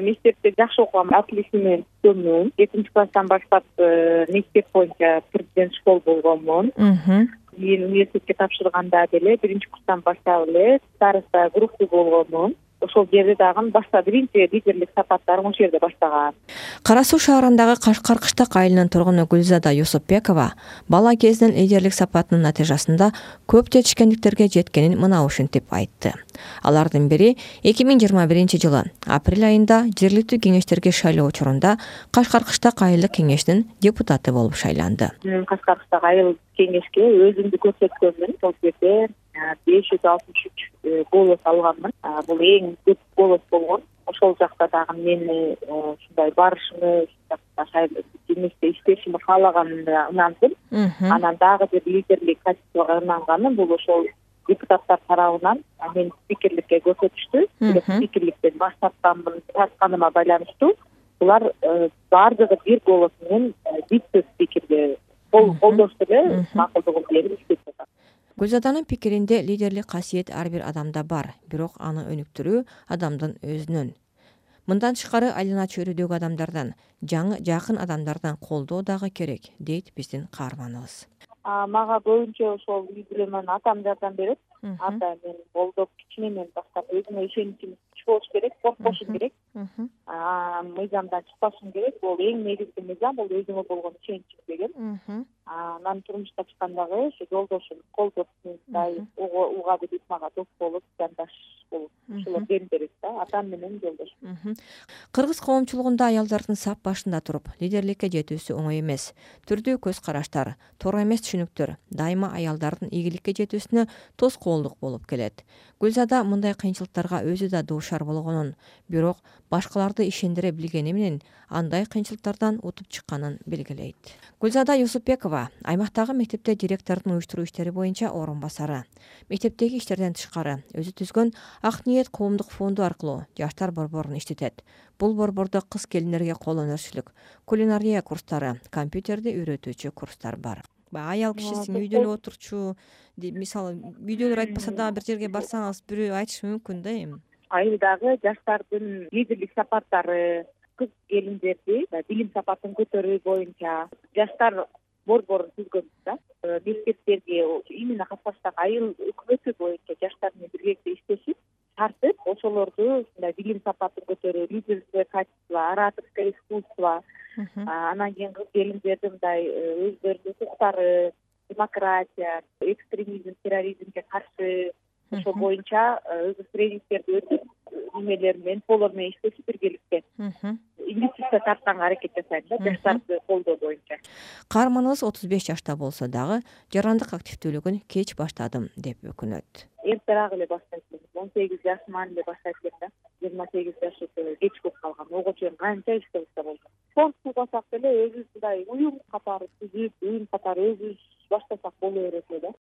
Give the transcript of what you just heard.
мектепте жакшы окугам отличный менен түзгөнмүн экинчи класстан баштап мектеп боюнча президент школ болгонмун кийин университетке тапшырганда деле биринчи курстан баштап эле староста группы болгонмун ошол жерде дагы башта биринчи лидерлик сапаттарым ошол жерде баштаган кара суу шаарындагы кашкар кыштак айылынын тургуну гүлзада юсупбекова бала кезинен лидерлик сапатынын натыйжасында көп жетишкендиктерге жеткенин мына ушинтип айтты. Алардын бири эки миң жыйырма биринчи жылы апрель айында жергиликтүү кеңештерге шайлоо учурунда кашкар кыштак айылдык кеңештин депутаты болуп шайланды. Кашкар кыштак айыл кеңешке өзүмдү көрсөткөнмүн ошол жерде беш жүз алтымыш үч э, голос алганмын бул эң көп голос болгон ошол жакта дагы мени э, ушундай барышымы кеңеште иштешимди каалаганыма ынандым анан дагы бир лидерлик качествого ынанганым бул ошол депутаттар тарабынан мени спикерликке көрсөтүштү спикерликтен баш тартканмын тартканыма байланыштуу булар э, баардыгы бир голос менен вице спикерге колдошту эле макулдугун берип иштеп гүлзаданын пикиринде лидерлик касиет ар бир адамда бар бирок аны өнүктүрүү адамдын өзүнөн мындан тышкары айлана чөйрөдөгү адамдардан жаңы жакын адамдардан колдоо дагы керек дейт биздин каарманыбыз мага көбүнчө ошол үй бүлөмөн атам жардам берет ата мени колдоп кичинемен баштап өзүмө ишеничим күч болуш керек коркпошум керек. Мыйзамдан чыкпашым керек бул эң негизги мыйзам бул өзүңө болгон ишеничиң деген. анан турмушка чыкканда дагы ушу жолдошум колдоп мен дай уга биип мага дос болуп жандаш ошолор дем берет да атам менен жолдошум кыргыз коомчулугунда аялдардын сап башында туруп лидерликке жетүүсү оңой эмес. Түрдүү көз караштар туура эмес түшүнүктөр дайыма аялдардын ийгиликке жетүүсүнө тоскоолдук болуп келет. Гүлзада мындай кыйынчылыктарга өзү да дуушар болгонун бирок башкаларды ишендире билгени менен андай кыйынчылыктардан утуп чыкканын белгилейт. Гүлзада юсупбекова аймактагы мектепте директордун уюштуруу иштери боюнча орун басары мектептеги иштерден тышкары өзү түзгөн ак ниет коомдук фонду аркылуу жаштар борборун иштетет. Бул борбордо кыз келиндерге кол өнөрчүлүк кулинария курстары компьютерди үйрөтүүчү курстар бар. Баягы аял кишисиң үйдө эле отурчу мисалы үйдөлөр айтпаса дагы бир жерге барсаңыз бирөө айтышы мүмкүн да эми. Айылдагы жаштардын лидерлик сапаттары кыз келиндерди билим сапатын көтөрүү боюнча жаштар борборун түзгөнбүз да. Э, мектептерге именно кашкар кыштак айыл өкмөтү боюнча жаштар менен биргеликте иштешип ошолорду ушундай билим сапатын көтөрүү лидерское качество ораторское искусство анан кийин кыз келиндерди мындай э, өздөрүнүн укуктары демократия экстремизм терроризмге каршы ошол боюнча э, өзү тренингтерди өтүп немелер менен полор менен иштешип биргеликте инвестиция тартканга аракет жасайм да жаштарды колдоо боюнча. Каарманыбыз отуз беш жашта болсо дагы жарандык активдүүлүгүн кеч баштадым деп өкүнөт. Эртерээк эле баштайт элем он сегиз жашыман эле баштайт элем да. Жыйырма сегиз жаш өтө кеч болуп калган. Ого чейин канча иштебурса болду. Фонд курбасак деле өзүбүз мындай уюм катары түзүп уюм катары өзүбүз баштасак боло берет эле да